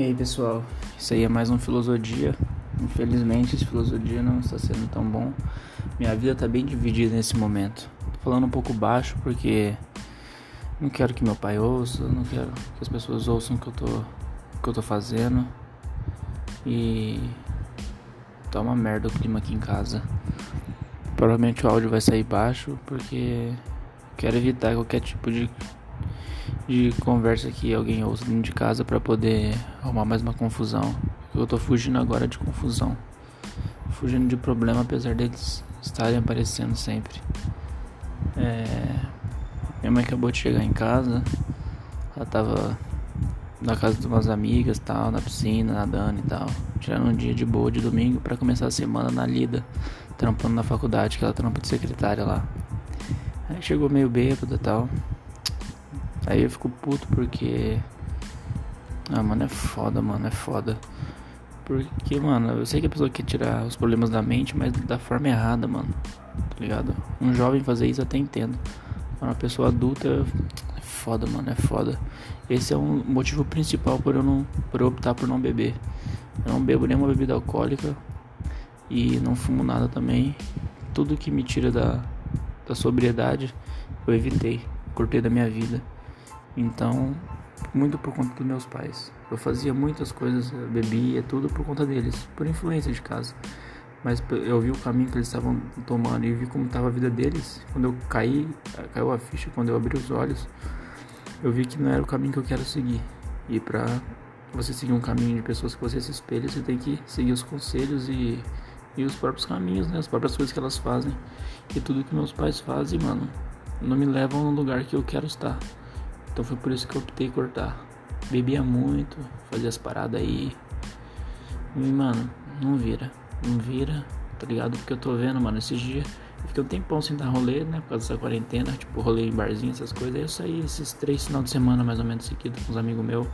E aí pessoal, isso aí é mais um Filosofia. Infelizmente esse Filosofia não está sendo tão bom. Minha vida está bem dividida nesse momento. Tô falando um pouco baixo porque não quero que meu pai ouça, não quero que as pessoas ouçam o que eu tô, que eu tô fazendo. E tá uma merda o clima aqui em casa. Provavelmente o áudio vai sair baixo porque quero evitar qualquer tipo de de conversa que alguém ouça dentro de casa para poder arrumar mais uma confusão. Eu tô fugindo agora de confusão. Fugindo de problema apesar deles estarem aparecendo sempre. É... Minha mãe acabou de chegar em casa. Ela tava na casa de umas amigas tal, na piscina, nadando e tal. Tirando um dia de boa de domingo para começar a semana na lida, trampando na faculdade, que ela trampa de secretária lá. Aí chegou meio bêbada e tal. Aí eu fico puto porque. Ah, mano, é foda, mano, é foda. Porque, mano, eu sei que a pessoa quer tirar os problemas da mente, mas da forma errada, mano. Tá ligado? Um jovem fazer isso até entendo. Uma pessoa adulta é foda, mano, é foda. Esse é um motivo principal por eu não por eu optar por não beber. Eu não bebo nenhuma bebida alcoólica e não fumo nada também. Tudo que me tira da, da sobriedade eu evitei, cortei da minha vida. Então, muito por conta dos meus pais. Eu fazia muitas coisas, bebia, tudo por conta deles, por influência de casa. Mas eu vi o caminho que eles estavam tomando e vi como estava a vida deles. Quando eu caí, caiu a ficha, quando eu abri os olhos, eu vi que não era o caminho que eu quero seguir. E para você seguir um caminho de pessoas que você se espelha, você tem que seguir os conselhos e, e os próprios caminhos, né? As próprias coisas que elas fazem. E tudo que meus pais fazem, mano, não me levam no lugar que eu quero estar. Então foi por isso que eu optei cortar. Bebia muito, fazia as paradas aí. E, mano, não vira. Não vira, tá ligado? Porque eu tô vendo, mano, esses dias. Eu fiquei um tempão sem dar rolê, né? Por causa dessa quarentena, tipo, rolê em barzinho, essas coisas. Aí eu saí esses três final de semana, mais ou menos, seguidos com os amigos meus.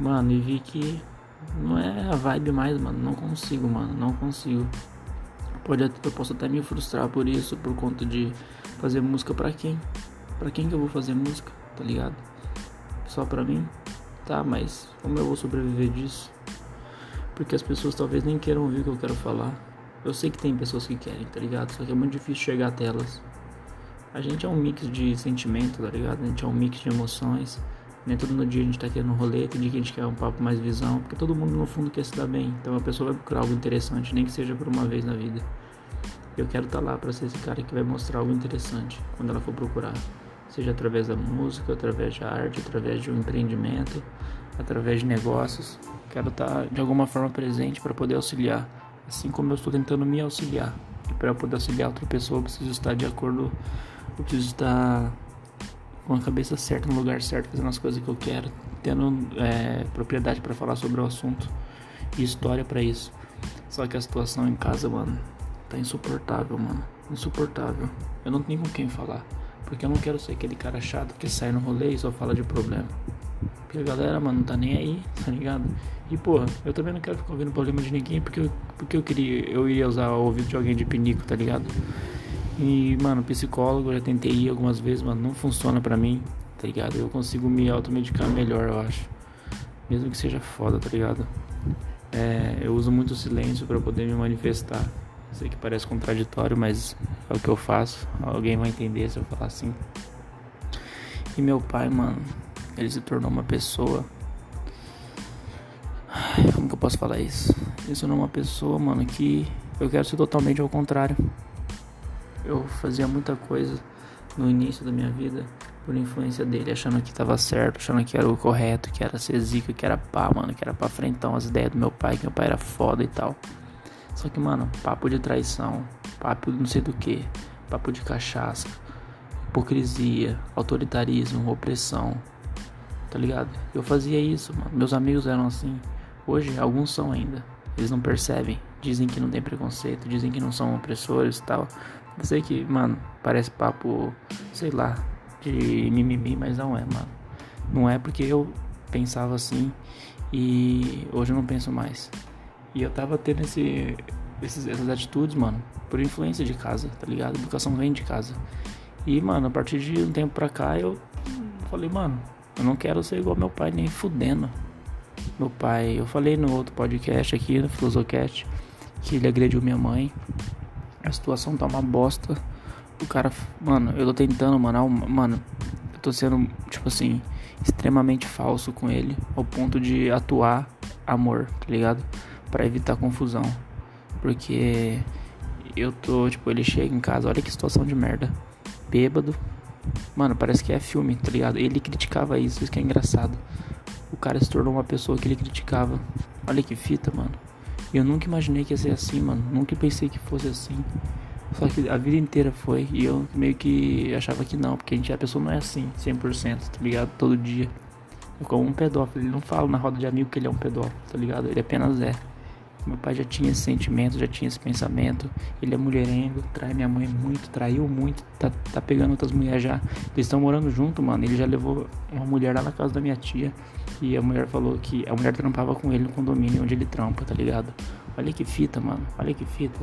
Mano, e vi que não é a vibe mais, mano. Não consigo, mano. Não consigo. Pode, eu posso até me frustrar por isso, por conta de fazer música pra quem? Pra quem que eu vou fazer música? Tá ligado? Só pra mim, tá, mas como eu vou sobreviver disso? Porque as pessoas talvez nem queiram ouvir o que eu quero falar. Eu sei que tem pessoas que querem, tá ligado? Só que é muito difícil chegar até elas. A gente é um mix de sentimento, tá ligado? A gente é um mix de emoções. Nem todo no dia a gente tá querendo um rolê, tem dia que a gente quer um papo mais visão, porque todo mundo no fundo quer se dar bem. Então a pessoa vai procurar algo interessante, nem que seja por uma vez na vida. Eu quero estar tá lá para ser esse cara que vai mostrar algo interessante quando ela for procurar seja através da música, através da arte, através de um empreendimento, através de negócios. Quero estar de alguma forma presente para poder auxiliar, assim como eu estou tentando me auxiliar. E para poder auxiliar outra pessoa, eu preciso estar de acordo, eu preciso estar com a cabeça certa, no lugar certo, fazendo as coisas que eu quero, tendo é, propriedade para falar sobre o assunto e história para isso. Só que a situação em casa, mano, tá insuportável, mano. Insuportável. Eu não tenho com quem falar. Porque eu não quero ser aquele cara chato que sai no rolê e só fala de problema. Porque a galera, mano, não tá nem aí, tá ligado? E porra, eu também não quero ficar ouvindo problema de ninguém porque eu, porque eu queria, eu iria usar o ouvido de alguém de pinico, tá ligado? E, mano, psicólogo, eu já tentei ir algumas vezes, mano, não funciona pra mim, tá ligado? Eu consigo me automedicar melhor, eu acho. Mesmo que seja foda, tá ligado? É, eu uso muito silêncio para poder me manifestar. Sei que parece contraditório, mas é o que eu faço. Alguém vai entender se eu falar assim. E meu pai, mano, ele se tornou uma pessoa. Como que eu posso falar isso? Ele se tornou uma pessoa, mano, que eu quero ser totalmente ao contrário. Eu fazia muita coisa no início da minha vida por influência dele, achando que tava certo, achando que era o correto, que era ser zica, que era pá, mano, que era pra frentão as ideias do meu pai, que meu pai era foda e tal. Só que, mano, papo de traição, papo de não sei do que, papo de cachaça, hipocrisia, autoritarismo, opressão, tá ligado? Eu fazia isso, mano. Meus amigos eram assim. Hoje, alguns são ainda. Eles não percebem. Dizem que não tem preconceito, dizem que não são opressores e tal. Eu sei que, mano, parece papo, sei lá, de mimimi, mas não é, mano. Não é porque eu pensava assim e hoje eu não penso mais. E eu tava tendo esse, esses, essas atitudes, mano, por influência de casa, tá ligado? A educação vem de casa. E, mano, a partir de um tempo pra cá eu falei, mano, eu não quero ser igual meu pai, nem fudendo. Meu pai, eu falei no outro podcast aqui, no Filosocast, que ele agrediu minha mãe. A situação tá uma bosta. O cara, mano, eu tô tentando, mano, mano, eu tô sendo, tipo assim, extremamente falso com ele, ao ponto de atuar amor, tá ligado? Para evitar confusão. Porque eu tô, tipo, ele chega em casa, olha que situação de merda. Bêbado. Mano, parece que é filme, tá ligado? Ele criticava isso, isso que é engraçado. O cara se tornou uma pessoa que ele criticava. Olha que fita, mano. Eu nunca imaginei que ia ser assim, mano. Nunca pensei que fosse assim. Só que a vida inteira foi. E eu meio que achava que não, porque a, gente, a pessoa não é assim, 100%, tá ligado? Todo dia. É como um pedófilo. Ele não fala na roda de amigo que ele é um pedófilo, tá ligado? Ele apenas é. Meu pai já tinha esse sentimento, já tinha esse pensamento. Ele é mulherengo, trai minha mãe muito, traiu muito, tá, tá pegando outras mulheres já. Eles estão morando junto, mano. Ele já levou uma mulher lá na casa da minha tia. E a mulher falou que a mulher trampava com ele no condomínio onde ele trampa, tá ligado? Olha que fita, mano. Olha que fita.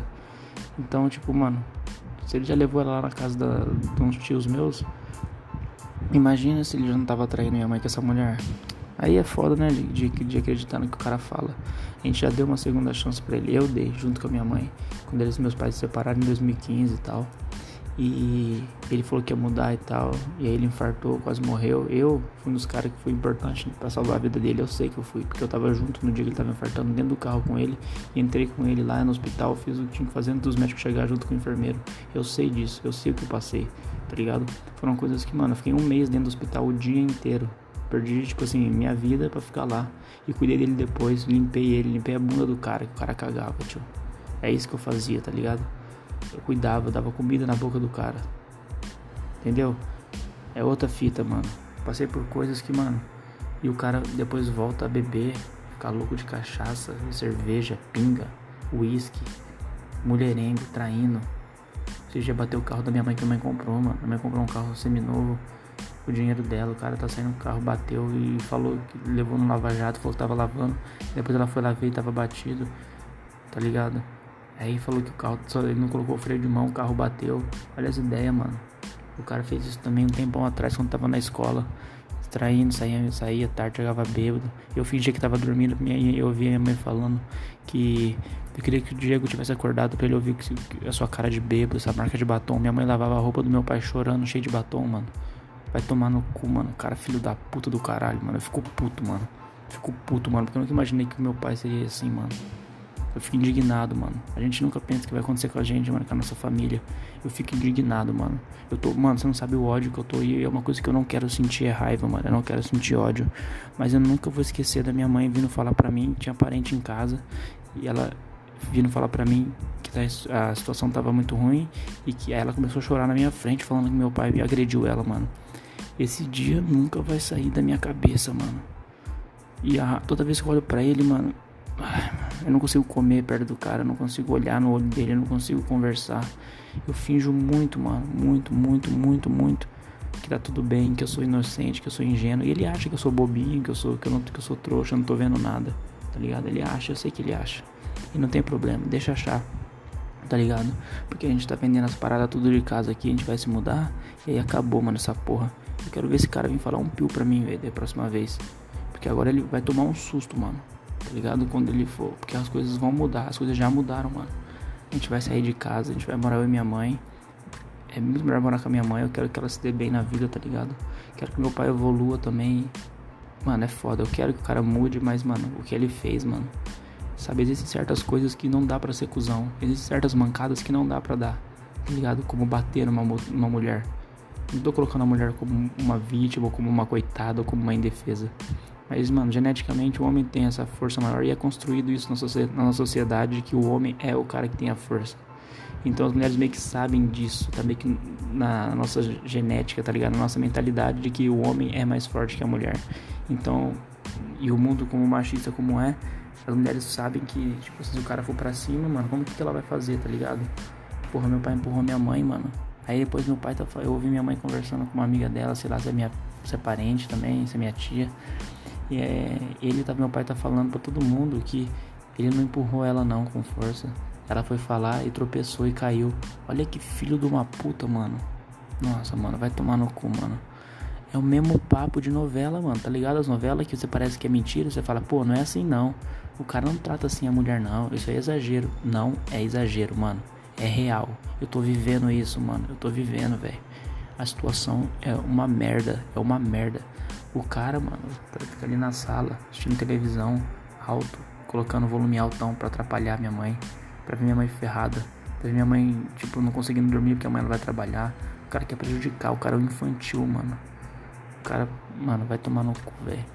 Então, tipo, mano, se ele já levou ela lá na casa da, de uns tios meus, imagina se ele já não tava traindo minha mãe com essa mulher. Aí é foda, né, de, de, acreditar no que o cara fala. A gente já deu uma segunda chance para ele, eu dei, junto com a minha mãe, quando eles meus pais se separaram em 2015 e tal. E ele falou que ia mudar e tal. E aí ele infartou, quase morreu. Eu fui um dos caras que foi importante para salvar a vida dele. Eu sei que eu fui, porque eu tava junto no dia que ele tava infartando, dentro do carro com ele. Entrei com ele lá no hospital, fiz o que tinha que fazer antes dos médicos chegar junto com o enfermeiro. Eu sei disso, eu sei o que eu passei, tá ligado? Foram coisas que, mano, eu fiquei um mês dentro do hospital o dia inteiro. Perdi, tipo assim, minha vida para ficar lá. E cuidei dele depois, limpei ele, limpei a bunda do cara, que o cara cagava, tio. É isso que eu fazia, tá ligado? Eu cuidava, eu dava comida na boca do cara. Entendeu? É outra fita, mano. Passei por coisas que, mano. E o cara depois volta a beber, ficar louco de cachaça, cerveja, pinga, uísque, mulherengo, traindo. Você já bateu o carro da minha mãe que a mãe comprou, mano. A mãe comprou um carro seminovo, o dinheiro dela. O cara tá saindo do carro, bateu e falou que levou no lava-jato, falou que tava lavando. Depois ela foi lá ver e tava batido, tá ligado? Aí falou que o carro, só ele não colocou o freio de mão, o carro bateu. Olha as ideias, mano. O cara fez isso também um tempão atrás quando tava na escola. Traindo, saía, saía tarde, chegava bêbado. Eu fingia que tava dormindo e eu ouvia minha mãe falando que eu queria que o Diego tivesse acordado pra ele ouvir que, a sua cara de bêbado, essa marca de batom. Minha mãe lavava a roupa do meu pai chorando, cheio de batom, mano. Vai tomar no cu, mano. Cara, filho da puta do caralho, mano. Eu fico puto, mano. Fico puto, mano, porque eu nunca imaginei que o meu pai seria assim, mano. Eu fico indignado, mano. A gente nunca pensa que vai acontecer com a gente, mano, com a nossa família. Eu fico indignado, mano. Eu tô, mano, você não sabe o ódio que eu tô e é uma coisa que eu não quero sentir é raiva, mano. Eu não quero sentir ódio. Mas eu nunca vou esquecer da minha mãe vindo falar pra mim, tinha parente em casa e ela vindo falar pra mim que a situação tava muito ruim e que ela começou a chorar na minha frente falando que meu pai agrediu ela, mano. Esse dia nunca vai sair da minha cabeça, mano. E a, toda vez que eu olho pra ele, mano, eu não consigo comer perto do cara, eu não consigo olhar no olho dele, eu não consigo conversar. Eu finjo muito, mano, muito, muito, muito, muito que tá tudo bem, que eu sou inocente, que eu sou ingênuo. E ele acha que eu sou bobinho, que eu sou que eu não que eu sou trouxa, eu não tô vendo nada. Tá ligado? Ele acha, eu sei que ele acha. E não tem problema, deixa achar. Tá ligado? Porque a gente tá vendendo as paradas tudo de casa aqui, a gente vai se mudar e aí acabou, mano, essa porra. Eu quero ver esse cara vir falar um pio pra mim, velho, da próxima vez. Porque agora ele vai tomar um susto, mano tá ligado? Quando ele for, porque as coisas vão mudar, as coisas já mudaram, mano. A gente vai sair de casa, a gente vai morar eu e minha mãe. É muito melhor morar com a minha mãe, eu quero que ela se dê bem na vida, tá ligado? Quero que meu pai evolua também. Mano, é foda, eu quero que o cara mude, mas, mano, o que ele fez, mano. Sabe, existem certas coisas que não dá para ser cuzão. Existem certas mancadas que não dá para dar, tá ligado? Como bater numa, numa mulher. Não tô colocando a mulher como uma vítima, ou como uma coitada, ou como uma indefesa. Mas, mano, geneticamente o homem tem essa força maior e é construído isso na nossa sociedade que o homem é o cara que tem a força. Então as mulheres meio que sabem disso, tá meio que na nossa genética, tá ligado? Na nossa mentalidade de que o homem é mais forte que a mulher. Então, e o mundo como machista como é, as mulheres sabem que, tipo, se o cara for pra cima, mano, como que ela vai fazer, tá ligado? Porra, meu pai empurrou minha mãe, mano. Aí depois meu pai tá, eu ouvi minha mãe conversando com uma amiga dela, sei lá, se é minha se é parente também, se é minha tia. E é, ele tá, meu pai tá falando para todo mundo que ele não empurrou ela não com força. Ela foi falar e tropeçou e caiu. Olha que filho de uma puta, mano. Nossa, mano, vai tomar no cu, mano. É o mesmo papo de novela, mano. Tá ligado? As novelas que você parece que é mentira. Você fala, pô, não é assim não. O cara não trata assim a mulher, não. Isso é exagero. Não é exagero, mano. É real. Eu tô vivendo isso, mano. Eu tô vivendo, velho. A situação é uma merda. É uma merda. O cara, mano, fica ali na sala, assistindo televisão, alto, colocando volume altão pra atrapalhar minha mãe. Pra ver minha mãe ferrada. Pra ver minha mãe, tipo, não conseguindo dormir porque a mãe não vai trabalhar. O cara quer prejudicar. O cara é um infantil, mano. O cara, mano, vai tomar no cu, velho.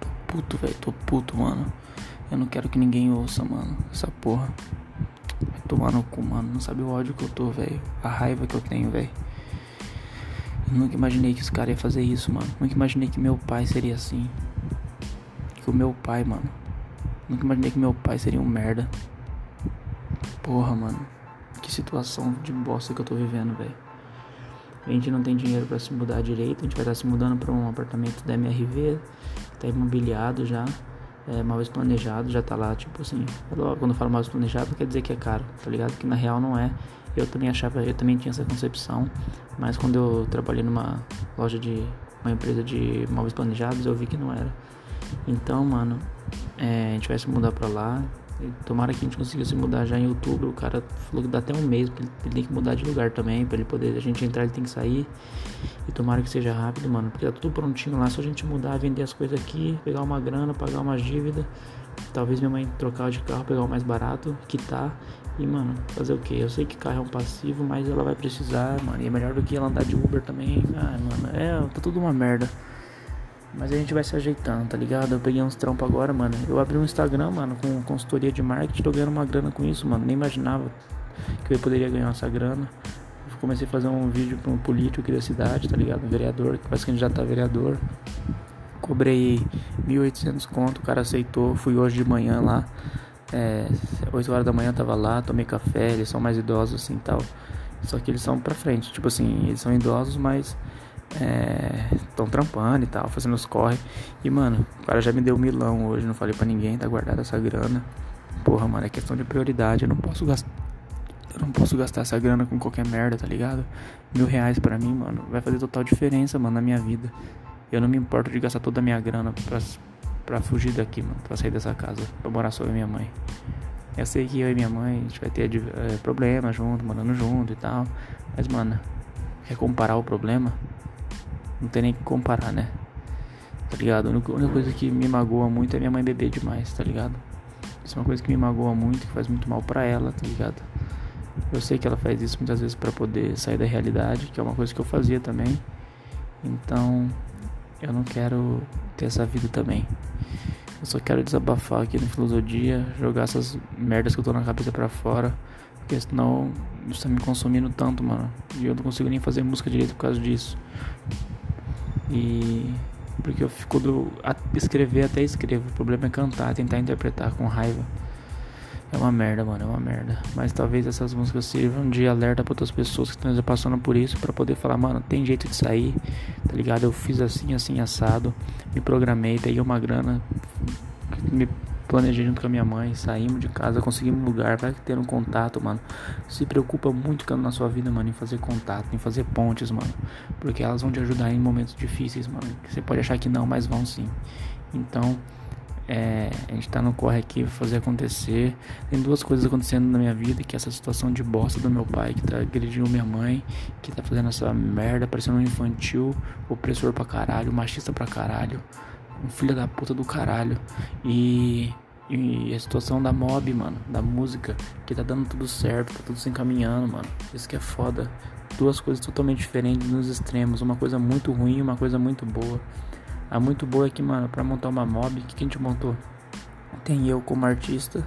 Tô puto, velho. Tô puto, mano. Eu não quero que ninguém ouça, mano. Essa porra. Tomar no cu, mano. Não sabe o ódio que eu tô, velho. A raiva que eu tenho, velho. Nunca imaginei que esse cara ia fazer isso, mano. Nunca imaginei que meu pai seria assim. Que o meu pai, mano. Nunca imaginei que meu pai seria um merda. Porra, mano. Que situação de bosta que eu tô vivendo, velho. A gente não tem dinheiro para se mudar direito. A gente vai estar se mudando para um apartamento da MRV. Tá imobiliado já. É, mal planejado, já tá lá, tipo assim. Quando eu falo mal planejado, quer dizer que é caro, tá ligado? Que na real não é. Eu também achava, eu também tinha essa concepção. Mas quando eu trabalhei numa loja de. uma empresa de móveis planejados, eu vi que não era. Então, mano, é, a gente vai se mudar pra lá. Tomara que a gente consiga se mudar já em outubro. O cara falou que dá até um mês, porque ele tem que mudar de lugar também. Pra ele poder a gente entrar, ele tem que sair. E tomara que seja rápido, mano. Porque tá tudo prontinho lá. Só a gente mudar, vender as coisas aqui, pegar uma grana, pagar uma dívida. Talvez minha mãe trocar de carro, pegar o mais barato, quitar. E, mano, fazer o que? Eu sei que carro é um passivo, mas ela vai precisar, mano. E é melhor do que ela andar de Uber também. Ah, mano, é, tá tudo uma merda. Mas a gente vai se ajeitando, tá ligado? Eu peguei uns trampos agora, mano. Eu abri um Instagram, mano, com consultoria de marketing, tô ganhando uma grana com isso, mano. Nem imaginava que eu poderia ganhar essa grana. Eu comecei a fazer um vídeo pra um político aqui da cidade, tá ligado? Um vereador, que parece que já tá vereador. Cobrei 1.800 conto, o cara aceitou. Fui hoje de manhã lá. É, 8 horas da manhã tava lá, tomei café. Eles são mais idosos assim tal. Só que eles são pra frente. Tipo assim, eles são idosos, mas estão é, trampando e tal, fazendo os corre. E, mano, o cara já me deu milão hoje, não falei pra ninguém, tá guardada essa grana. Porra, mano, é questão de prioridade, eu não posso gastar. Eu não posso gastar essa grana com qualquer merda, tá ligado? Mil reais pra mim, mano, vai fazer total diferença, mano, na minha vida. Eu não me importo de gastar toda a minha grana pra, pra fugir daqui, mano, pra sair dessa casa, pra morar só eu e minha mãe. Eu sei que eu e minha mãe, a gente vai ter é, problemas junto, morando junto e tal. Mas, mano, quer comparar o problema? Não tem nem que comparar, né? Tá ligado? A única coisa que me magoa muito é minha mãe beber demais, tá ligado? Isso é uma coisa que me magoa muito, que faz muito mal pra ela, tá ligado? Eu sei que ela faz isso muitas vezes para poder sair da realidade, que é uma coisa que eu fazia também. Então, eu não quero ter essa vida também. Eu só quero desabafar aqui na filosofia, jogar essas merdas que eu tô na cabeça para fora, porque senão isso tá me consumindo tanto, mano. E eu não consigo nem fazer música direito por causa disso. E porque eu fico do escrever até escrevo. O problema é cantar, tentar interpretar com raiva. É uma merda, mano, é uma merda. Mas talvez essas músicas sirvam de alerta para outras pessoas que estão passando por isso para poder falar, mano, tem jeito de sair, tá ligado? Eu fiz assim, assim assado, me programei, peguei uma grana, me planejei junto com a minha mãe, saímos de casa, conseguimos um lugar, vai ter um contato, mano. Se preocupa muito na sua vida, mano, em fazer contato, em fazer pontes, mano. Porque elas vão te ajudar em momentos difíceis, mano. Você pode achar que não, mas vão sim. Então, é, a gente tá no corre aqui fazer acontecer. Tem duas coisas acontecendo na minha vida, que é essa situação de bosta do meu pai, que tá agredindo minha mãe, que tá fazendo essa merda, parecendo um infantil, opressor pra caralho, machista pra caralho, um filho da puta do caralho. E e a situação da mob, mano, da música, que tá dando tudo certo, tá tudo se encaminhando, mano. Isso que é foda. Duas coisas totalmente diferentes nos extremos. Uma coisa muito ruim e uma coisa muito boa. A muito boa é que, mano, pra montar uma mob, o que, que a gente montou? Tem eu como artista,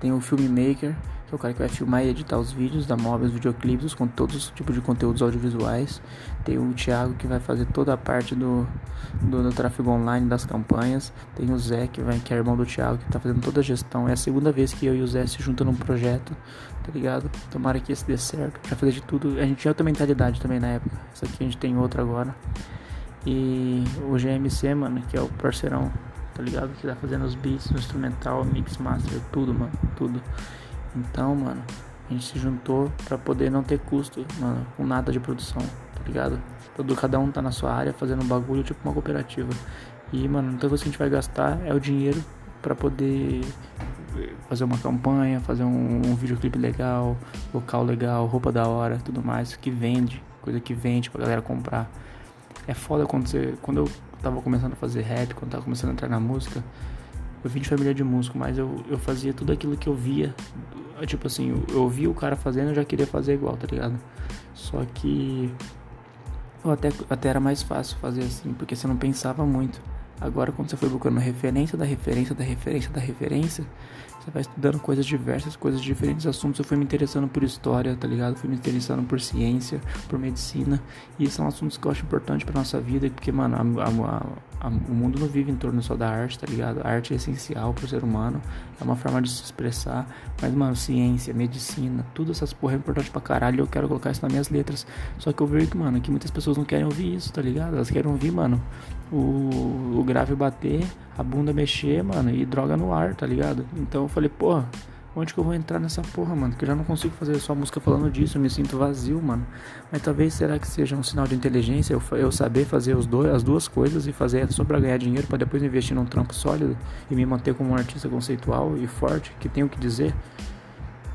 tem o filmmaker, que é o cara que vai filmar e editar os vídeos da móvel, os videoclipes, com todos os tipos de conteúdos audiovisuais. Tem o Thiago que vai fazer toda a parte do, do, do, tráfego online das campanhas. Tem o Zé que, vai, que é irmão do Thiago, que tá fazendo toda a gestão. É a segunda vez que eu e o Zé se juntam num projeto, tá ligado? Tomara que esse dê certo. Pra fazer de tudo. A gente tinha outra mentalidade também na época. Isso aqui a gente tem outra agora. E o GMC, mano, que é o parceirão, tá ligado? Que tá fazendo os beats, o instrumental, mix master, tudo, mano, tudo. Então, mano, a gente se juntou para poder não ter custo, mano, com nada de produção. Tá ligado? Todo, cada um tá na sua área fazendo um bagulho tipo uma cooperativa. E, mano, então coisa que a gente vai gastar é o dinheiro para poder fazer uma campanha, fazer um, um videoclipe legal, local legal, roupa da hora, tudo mais, que vende, coisa que vende pra galera comprar. É foda quando você. Quando eu tava começando a fazer rap, quando tava começando a entrar na música, eu vim de família de músico, mas eu, eu fazia tudo aquilo que eu via. Tipo assim, eu, eu via o cara fazendo, eu já queria fazer igual, tá ligado? Só que eu até, até era mais fácil fazer assim, porque você não pensava muito. Agora, quando você foi procurando referência da referência da referência da referência, você vai estudando coisas diversas, coisas diferentes assuntos. Eu fui me interessando por história, tá ligado? Fui me interessando por ciência, por medicina. E são assuntos que eu acho importantes pra nossa vida, porque, mano, a, a, a, o mundo não vive em torno só da arte, tá ligado? A arte é essencial pro ser humano, é uma forma de se expressar. Mas, mano, ciência, medicina, tudo essas porra é importante pra caralho. Eu quero colocar isso nas minhas letras. Só que eu vejo que, mano, que muitas pessoas não querem ouvir isso, tá ligado? Elas querem ouvir, mano, o, o grave bater, a bunda mexer, mano, e droga no ar, tá ligado? Então eu falei, porra, onde que eu vou entrar nessa porra, mano? Que eu já não consigo fazer só música falando disso, eu me sinto vazio, mano. Mas talvez será que seja um sinal de inteligência eu, eu saber fazer os dois, as duas coisas e fazer só pra ganhar dinheiro para depois investir num trampo sólido e me manter como um artista conceitual e forte, que tem o que dizer?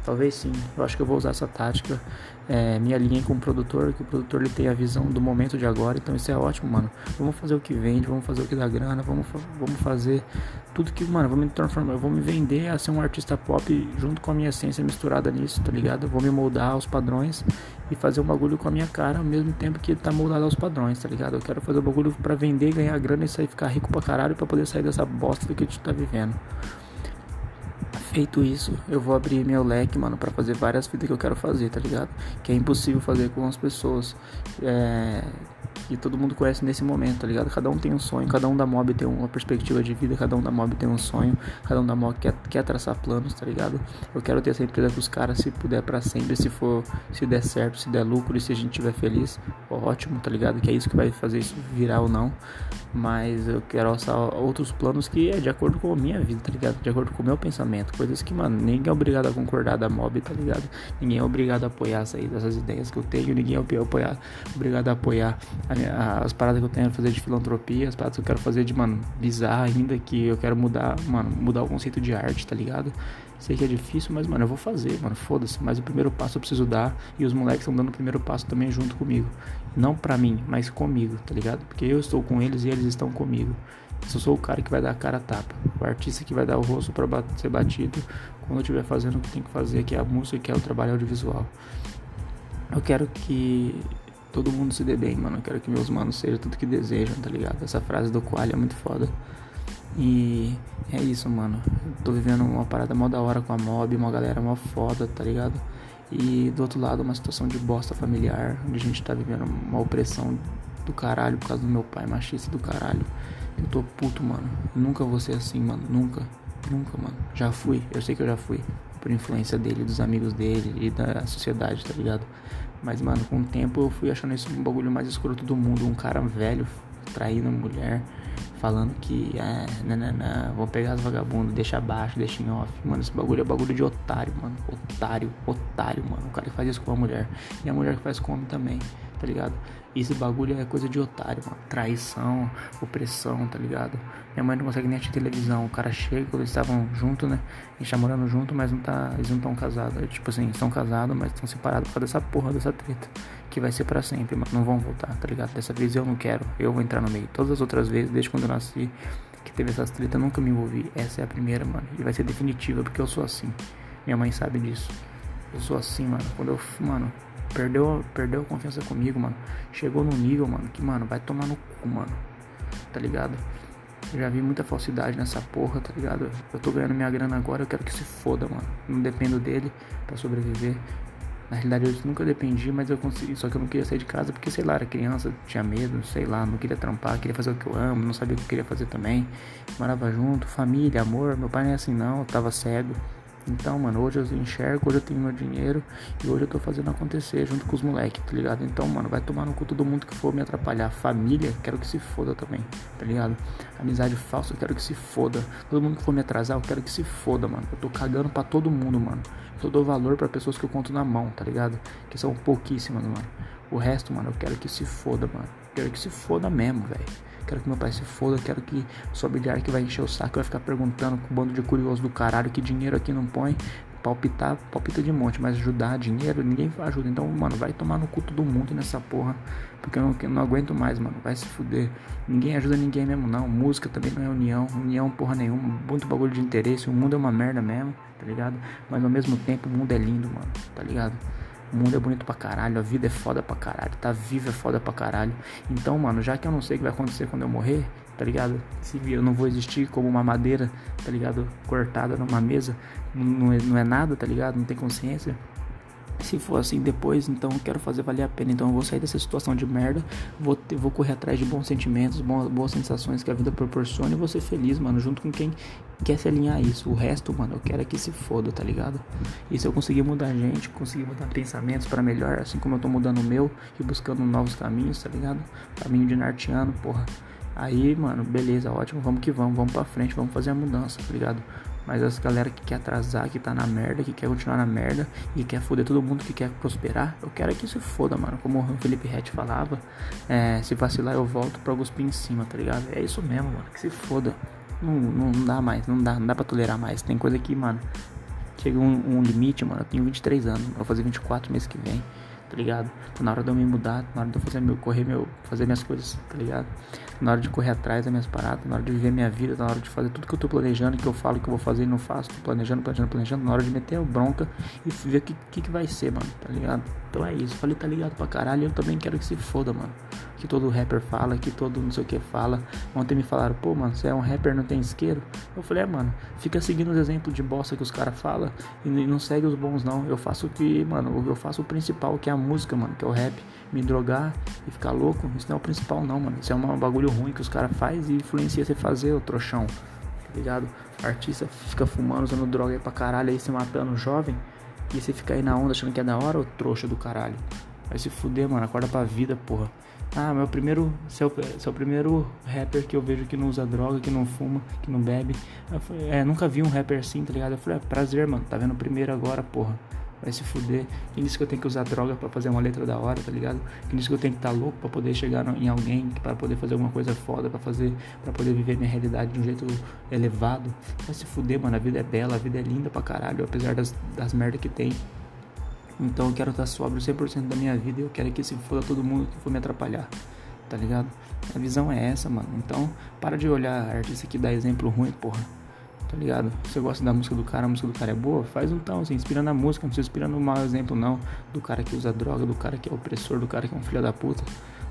Talvez sim. Eu acho que eu vou usar essa tática. É, me alinhei com o produtor, que o produtor ele tem a visão do momento de agora, então isso é ótimo, mano. Vamos fazer o que vende, vamos fazer o que dá grana, vamos, vamos fazer tudo que, mano, vou me transformar, eu vou me vender a ser um artista pop junto com a minha essência misturada nisso, tá ligado? Eu vou me moldar aos padrões e fazer um bagulho com a minha cara ao mesmo tempo que tá moldado aos padrões, tá ligado? Eu quero fazer um bagulho pra vender, ganhar grana e sair ficar rico pra caralho pra poder sair dessa bosta que a gente tá vivendo. Feito isso, eu vou abrir meu leque, mano, para fazer várias vidas que eu quero fazer, tá ligado? Que é impossível fazer com as pessoas. É, que todo mundo conhece nesse momento, tá ligado? Cada um tem um sonho, cada um da mob tem uma perspectiva de vida, cada um da mob tem um sonho, cada um da mob quer, quer traçar planos, tá ligado? Eu quero ter essa empresa com os caras, se puder para sempre, se for, se der certo, se der lucro e se a gente tiver feliz, ótimo, tá ligado? Que é isso que vai fazer isso virar ou não. Mas eu quero alçar outros planos que é de acordo com a minha vida, tá ligado? De acordo com o meu pensamento, coisas que, mano, ninguém é obrigado a concordar da mob, tá ligado? Ninguém é obrigado a apoiar essas, ideias que eu tenho, ninguém é obrigado a apoiar as paradas que eu tenho a fazer de filantropia, as paradas que eu quero fazer de, mano, bizarra ainda, que eu quero mudar, mano, mudar o conceito de arte, tá ligado? Sei que é difícil, mas, mano, eu vou fazer, mano, foda-se. Mas o primeiro passo eu preciso dar e os moleques estão dando o primeiro passo também junto comigo. Não pra mim, mas comigo, tá ligado? Porque eu estou com eles e eles estão comigo. Eu sou o cara que vai dar a cara a tapa, o artista que vai dar o rosto para ser batido quando eu estiver fazendo o que tem que fazer, que é a música, que é o trabalho audiovisual. Eu quero que todo mundo se dê bem, mano. Eu quero que meus manos sejam tudo que desejam, tá ligado? Essa frase do Coalho é muito foda. E é isso, mano. Eu tô vivendo uma parada mó da hora com a mob, uma galera mó foda, tá ligado? E do outro lado, uma situação de bosta familiar, onde a gente tá vivendo uma opressão do caralho por causa do meu pai machista do caralho. Eu tô puto, mano. Nunca vou ser assim, mano. Nunca. Nunca, mano. Já fui. Eu sei que eu já fui. Por influência dele, dos amigos dele e da sociedade, tá ligado? Mas, mano, com o tempo eu fui achando isso um bagulho mais escroto do mundo. Um cara velho traindo a mulher, falando que, ah, não, vou pegar as vagabundas, deixa abaixo, deixa em off. Mano, esse bagulho é bagulho de otário, mano. Otário, otário, mano. O cara que faz isso com a mulher. E a mulher que faz com o homem também, tá ligado? Esse bagulho é coisa de otário, mano. Traição, opressão, tá ligado? Minha mãe não consegue nem assistir televisão. O cara chega, eles estavam juntos, né? A gente tá morando junto, mas não tá, eles não estão casados. Tipo assim, estão casados, mas estão separados por causa dessa porra, dessa treta. Que vai ser pra sempre, mano. Não vão voltar, tá ligado? Dessa vez eu não quero. Eu vou entrar no meio. Todas as outras vezes, desde quando eu nasci, que teve essas tretas, nunca me envolvi. Essa é a primeira, mano. E vai ser definitiva, porque eu sou assim. Minha mãe sabe disso. Eu sou assim, mano. Quando eu, mano, perdeu, perdeu a confiança comigo, mano. Chegou no nível, mano, que, mano, vai tomar no cu, mano. Tá ligado? Eu já vi muita falsidade nessa porra, tá ligado? Eu tô ganhando minha grana agora, eu quero que se foda, mano. Não dependo dele para sobreviver. Na realidade eu nunca dependi, mas eu consegui. Só que eu não queria sair de casa porque, sei lá, era criança, tinha medo, sei lá, não queria trampar, queria fazer o que eu amo, não sabia o que eu queria fazer também. Morava junto, família, amor. Meu pai não é assim não, eu tava cego. Então, mano, hoje eu enxergo, hoje eu tenho meu dinheiro e hoje eu tô fazendo acontecer junto com os moleques, tá ligado? Então, mano, vai tomar no cu todo mundo que for me atrapalhar. Família, quero que se foda também, tá ligado? Amizade falsa, quero que se foda. Todo mundo que for me atrasar, eu quero que se foda, mano. Eu tô cagando pra todo mundo, mano. Eu dou valor para pessoas que eu conto na mão, tá ligado? Que são pouquíssimas, mano. O resto, mano, eu quero que se foda, mano. Quero que se foda mesmo, velho. Quero que meu pai se foda, quero que sua bilhar que vai encher o saco, vai ficar perguntando com um bando de curioso do caralho que dinheiro aqui não põe. Palpitar, palpita de monte, mas ajudar dinheiro, ninguém ajuda. Então, mano, vai tomar no culto do mundo nessa porra. Porque eu não, eu não aguento mais, mano. Vai se fuder. Ninguém ajuda ninguém mesmo, não. Música também não é união. União, porra nenhuma. Muito bagulho de interesse. O mundo é uma merda mesmo, tá ligado? Mas ao mesmo tempo, o mundo é lindo, mano, tá ligado? O mundo é bonito pra caralho, a vida é foda pra caralho, tá vivo é foda pra caralho. Então, mano, já que eu não sei o que vai acontecer quando eu morrer, tá ligado? Se eu não vou existir como uma madeira, tá ligado? Cortada numa mesa, não é, não é nada, tá ligado? Não tem consciência. Se for assim depois, então eu quero fazer valer a pena. Então eu vou sair dessa situação de merda, vou, ter, vou correr atrás de bons sentimentos, boas, boas sensações que a vida proporciona e vou ser feliz, mano, junto com quem quer se alinhar a isso. O resto, mano, eu quero é que se foda, tá ligado? E se eu conseguir mudar gente, conseguir mudar pensamentos para melhor, assim como eu tô mudando o meu e buscando novos caminhos, tá ligado? Caminho de nartiano, porra. Aí, mano, beleza, ótimo, vamos que vamos, vamos pra frente, vamos fazer a mudança, tá ligado? Mas as galera que quer atrasar, que tá na merda, que quer continuar na merda e quer foder todo mundo que quer prosperar, eu quero é que se foda, mano. Como o Felipe Rett falava, é, se vacilar eu volto pra cuspir em cima, tá ligado? É isso mesmo, mano, que se foda. Não, não, não dá mais, não dá, não dá pra tolerar mais. Tem coisa que, mano, chega um, um limite, mano. Eu tenho 23 anos, vou fazer 24 mês que vem tá ligado? Tô na hora de eu me mudar, na hora de eu fazer meu, correr meu, fazer minhas coisas, tá ligado? Na hora de correr atrás das minhas paradas, na hora de viver minha vida, na hora de fazer tudo que eu tô planejando, que eu falo que eu vou fazer e não faço, tô planejando, planejando, planejando, na hora de meter a bronca e ver o que, que, que vai ser, mano, tá ligado? Então é isso, falei, tá ligado pra caralho, eu também quero que se foda, mano. Que todo rapper fala, que todo não sei o que fala. Ontem me falaram, pô, mano, você é um rapper, não tem isqueiro? Eu falei, é, mano, fica seguindo os exemplos de bosta que os caras falam e não segue os bons, não. Eu faço o que, mano, eu faço o principal, que é a música, mano, que é o rap. Me drogar e ficar louco, isso não é o principal, não, mano. Isso é um bagulho ruim que os caras fazem e influencia você fazer, o trouxão. Tá ligado? Artista fica fumando, usando droga aí pra caralho, aí se matando jovem. E você fica aí na onda achando que é da hora, ô trouxa do caralho. Vai se fuder, mano. Acorda pra vida, porra. Ah, meu primeiro. Seu, seu primeiro rapper que eu vejo que não usa droga, que não fuma, que não bebe. Falei, é, nunca vi um rapper assim, tá ligado? Eu falei, é, prazer, mano. Tá vendo o primeiro agora, porra vai se fuder. Quem disse que eu tenho que usar droga para fazer uma letra da hora, tá ligado? Quem disse que eu tenho que estar tá louco para poder chegar em alguém, para poder fazer alguma coisa foda, para fazer, para poder viver minha realidade de um jeito elevado. Vai se fuder, mano. A vida é bela, a vida é linda pra caralho, apesar das, das merdas que tem. Então eu quero estar sóbrio 100% da minha vida e eu quero que se foda todo mundo que for me atrapalhar. Tá ligado? A visão é essa, mano. Então, para de olhar artista que dá exemplo ruim, porra tá ligado? Você gosta da música do cara, a música do cara é boa, faz um tal, se inspira na música, não se inspira no mau exemplo não, do cara que usa droga, do cara que é opressor, do cara que é um filho da puta,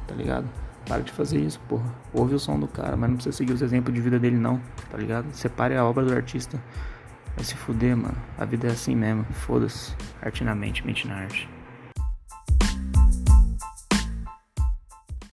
tá ligado? Para de fazer isso, porra. Ouve o som do cara, mas não precisa seguir os exemplos de vida dele não, tá ligado? Separe a obra do artista. Vai se fuder, mano. A vida é assim mesmo. Foda-se. Arte na mente, mente na arte.